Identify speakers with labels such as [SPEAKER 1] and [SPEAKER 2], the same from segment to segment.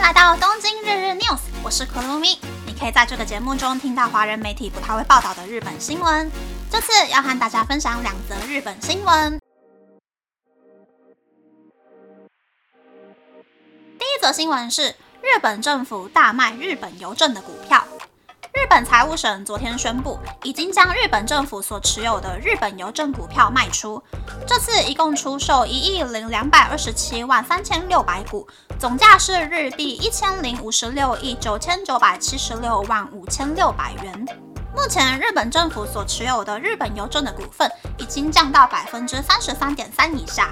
[SPEAKER 1] 来到东京日日 news，我是可露米。你可以在这个节目中听到华人媒体不太会报道的日本新闻。这次要和大家分享两则日本新闻。第一则新闻是日本政府大卖日本邮政的股票。本财务省昨天宣布，已经将日本政府所持有的日本邮政股票卖出。这次一共出售一亿零两百二十七万三千六百股，总价是日币一千零五十六亿九千九百七十六万五千六百元。目前日本政府所持有的日本邮政的股份已经降到百分之三十三点三以下。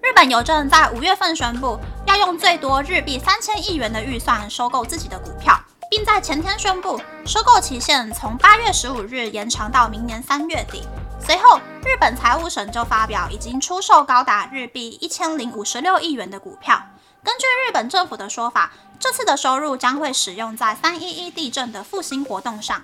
[SPEAKER 1] 日本邮政在五月份宣布，要用最多日币三千亿元的预算收购自己的股票。并在前天宣布，收购期限从八月十五日延长到明年三月底。随后，日本财务省就发表已经出售高达日币一千零五十六亿元的股票。根据日本政府的说法，这次的收入将会使用在三一一地震的复兴活动上。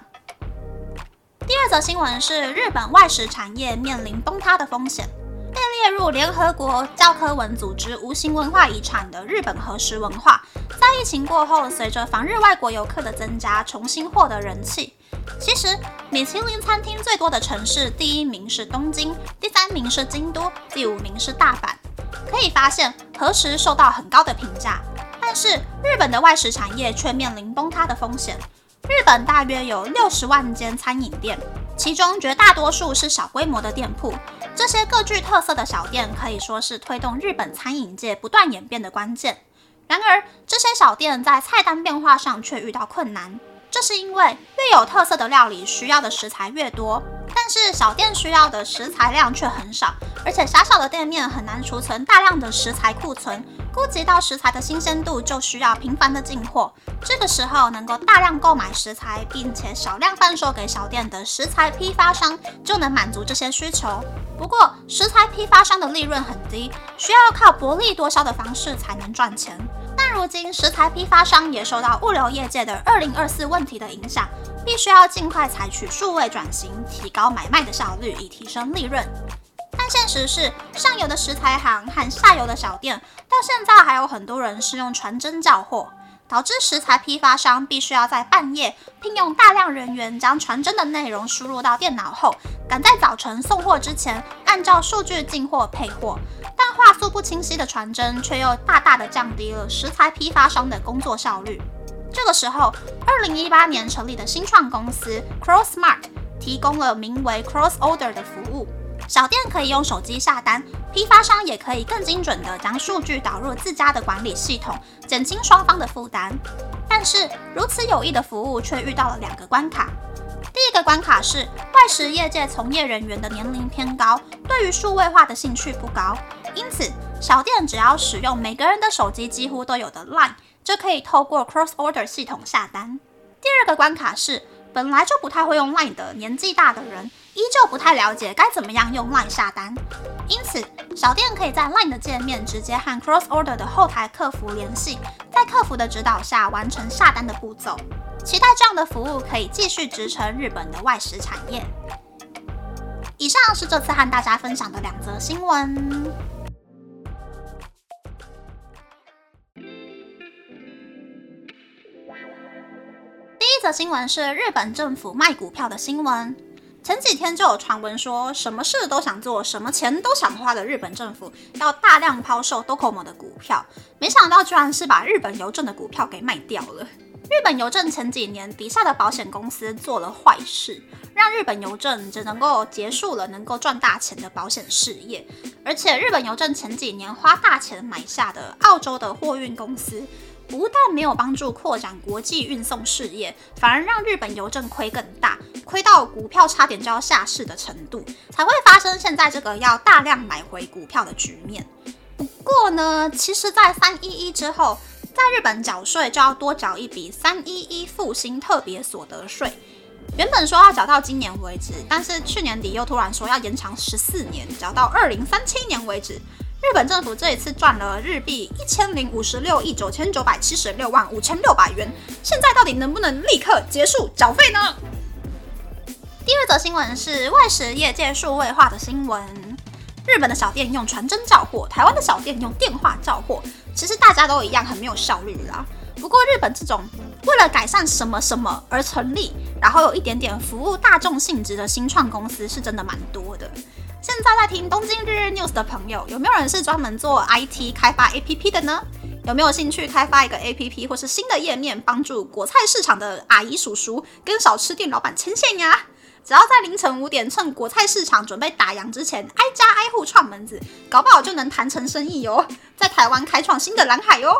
[SPEAKER 1] 第二则新闻是，日本外食产业面临崩塌的风险。被列入联合国教科文组织无形文化遗产的日本和食文化，在疫情过后，随着访日外国游客的增加，重新获得人气。其实，米其林餐厅最多的城市，第一名是东京，第三名是京都，第五名是大阪。可以发现，和食受到很高的评价，但是日本的外食产业却面临崩塌的风险。日本大约有六十万间餐饮店，其中绝大多数是小规模的店铺。这些各具特色的小店可以说是推动日本餐饮界不断演变的关键。然而，这些小店在菜单变化上却遇到困难。这是因为越有特色的料理需要的食材越多，但是小店需要的食材量却很少，而且狭小的店面很难储存大量的食材库存。顾及到食材的新鲜度，就需要频繁的进货。这个时候，能够大量购买食材，并且少量贩售给小店的食材批发商，就能满足这些需求。不过，食材批发商的利润很低，需要靠薄利多销的方式才能赚钱。如今，食材批发商也受到物流业界的“二零二四”问题的影响，必须要尽快采取数位转型，提高买卖的效率，以提升利润。但现实是，上游的食材行和下游的小店，到现在还有很多人是用传真叫货，导致食材批发商必须要在半夜聘用大量人员，将传真的内容输入到电脑后，赶在早晨送货之前，按照数据进货配货。但画素不清晰的传真，却又大大的降低了食材批发商的工作效率。这个时候，二零一八年成立的新创公司 CrossMark 提供了名为 Cross Order 的服务。小店可以用手机下单，批发商也可以更精准地将数据导入自家的管理系统，减轻双方的负担。但是如此有益的服务却遇到了两个关卡。第一个关卡是外食业界从业人员的年龄偏高，对于数位化的兴趣不高，因此小店只要使用每个人的手机几乎都有的 Line，就可以透过 Cross Order 系统下单。第二个关卡是本来就不太会用 Line 的年纪大的人。依旧不太了解该怎么样用 LINE 下单，因此小店可以在 LINE 的界面直接和 Cross Order 的后台客服联系，在客服的指导下完成下单的步骤。期待这样的服务可以继续支撑日本的外食产业。以上是这次和大家分享的两则新闻。第一则新闻是日本政府卖股票的新闻。前几天就有传闻说，什么事都想做，什么钱都想花的日本政府要大量抛售 Docomo 的股票，没想到居然是把日本邮政的股票给卖掉了。日本邮政前几年底下的保险公司做了坏事，让日本邮政只能够结束了能够赚大钱的保险事业，而且日本邮政前几年花大钱买下的澳洲的货运公司。不但没有帮助扩展国际运送事业，反而让日本邮政亏更大，亏到股票差点就要下市的程度，才会发生现在这个要大量买回股票的局面。不过呢，其实，在三一一之后，在日本缴税就要多缴一笔三一一复兴特别所得税，原本说要缴到今年为止，但是去年底又突然说要延长十四年，缴到二零三七年为止。日本政府这一次赚了日币一千零五十六亿九千九百七十六万五千六百元，现在到底能不能立刻结束缴费呢？第二则新闻是外食业界数位化的新闻。日本的小店用传真叫货，台湾的小店用电话叫货，其实大家都一样，很没有效率啦。不过日本这种为了改善什么什么而成立，然后有一点点服务大众性质的新创公司是真的蛮多的。现在在听东京日日 news 的朋友，有没有人是专门做 IT 开发 APP 的呢？有没有兴趣开发一个 APP 或是新的页面，帮助果菜市场的阿姨叔叔跟小吃店老板牵线呀？只要在凌晨五点，趁果菜市场准备打烊之前，挨家挨户串门子，搞不好就能谈成生意哟，在台湾开创新的蓝海哟。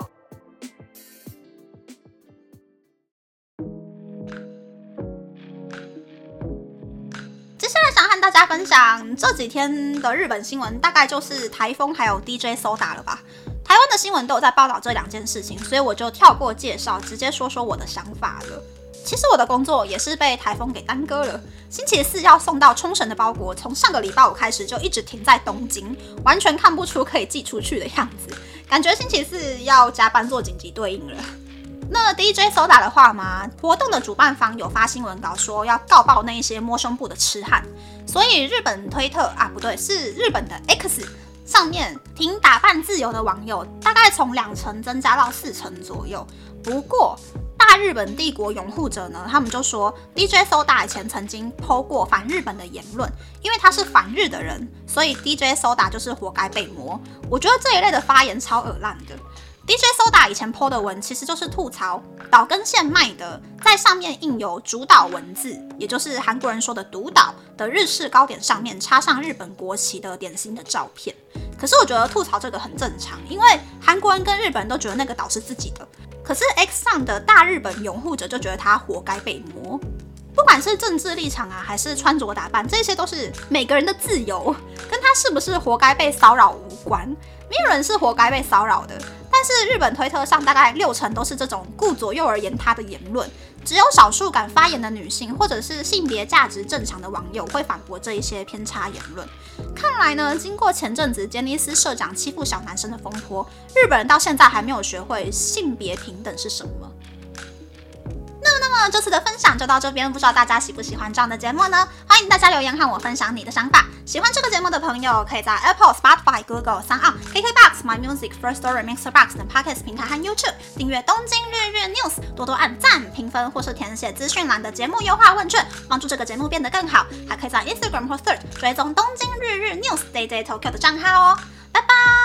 [SPEAKER 1] 接下来想和大家分享这几天的日本新闻，大概就是台风还有 DJ Soda 了吧。台湾的新闻都有在报道这两件事情，所以我就跳过介绍，直接说说我的想法了。其实我的工作也是被台风给耽搁了。星期四要送到冲绳的包裹，从上个礼拜五开始就一直停在东京，完全看不出可以寄出去的样子，感觉星期四要加班做紧急对应了。那 DJ Soda 的话嘛，活动的主办方有发新闻稿说要告爆那一些摸胸部的痴汉，所以日本推特啊，不对，是日本的 X 上面挺打扮自由的网友，大概从两成增加到四成左右。不过大日本帝国拥护者呢，他们就说 DJ Soda 以前曾经剖过反日本的言论，因为他是反日的人，所以 DJ Soda 就是活该被磨。我觉得这一类的发言超恶烂的。DJ Soda 以前 po 的文其实就是吐槽岛根县卖的，在上面印有主岛文字，也就是韩国人说的独岛的日式糕点上面插上日本国旗的点心的照片。可是我觉得吐槽这个很正常，因为韩国人跟日本人都觉得那个岛是自己的。可是 X 上的大日本拥护者就觉得他活该被摸。不管是政治立场啊，还是穿着打扮，这些都是每个人的自由，跟他是不是活该被骚扰无关。没有人是活该被骚扰的。但是日本推特上大概六成都是这种顾左右而言他的言论，只有少数敢发言的女性或者是性别价值正常的网友会反驳这一些偏差言论。看来呢，经过前阵子杰尼斯社长欺负小男生的风波，日本人到现在还没有学会性别平等是什么。那这次的分享就到这边，不知道大家喜不喜欢这样的节目呢？欢迎大家留言和我分享你的想法。喜欢这个节目的朋友，可以在 Apple、Spotify、Google、三二、KKBox、My Music、First Story、Mixer Box 等 Podcast 平台和 YouTube 订阅《东京日日 News》，多多按赞、评分或是填写资讯栏的节目优化问卷，帮助这个节目变得更好。还可以在 Instagram 或 Third 追踪《东京日日 News》Day Day Tokyo 的账号哦。拜拜。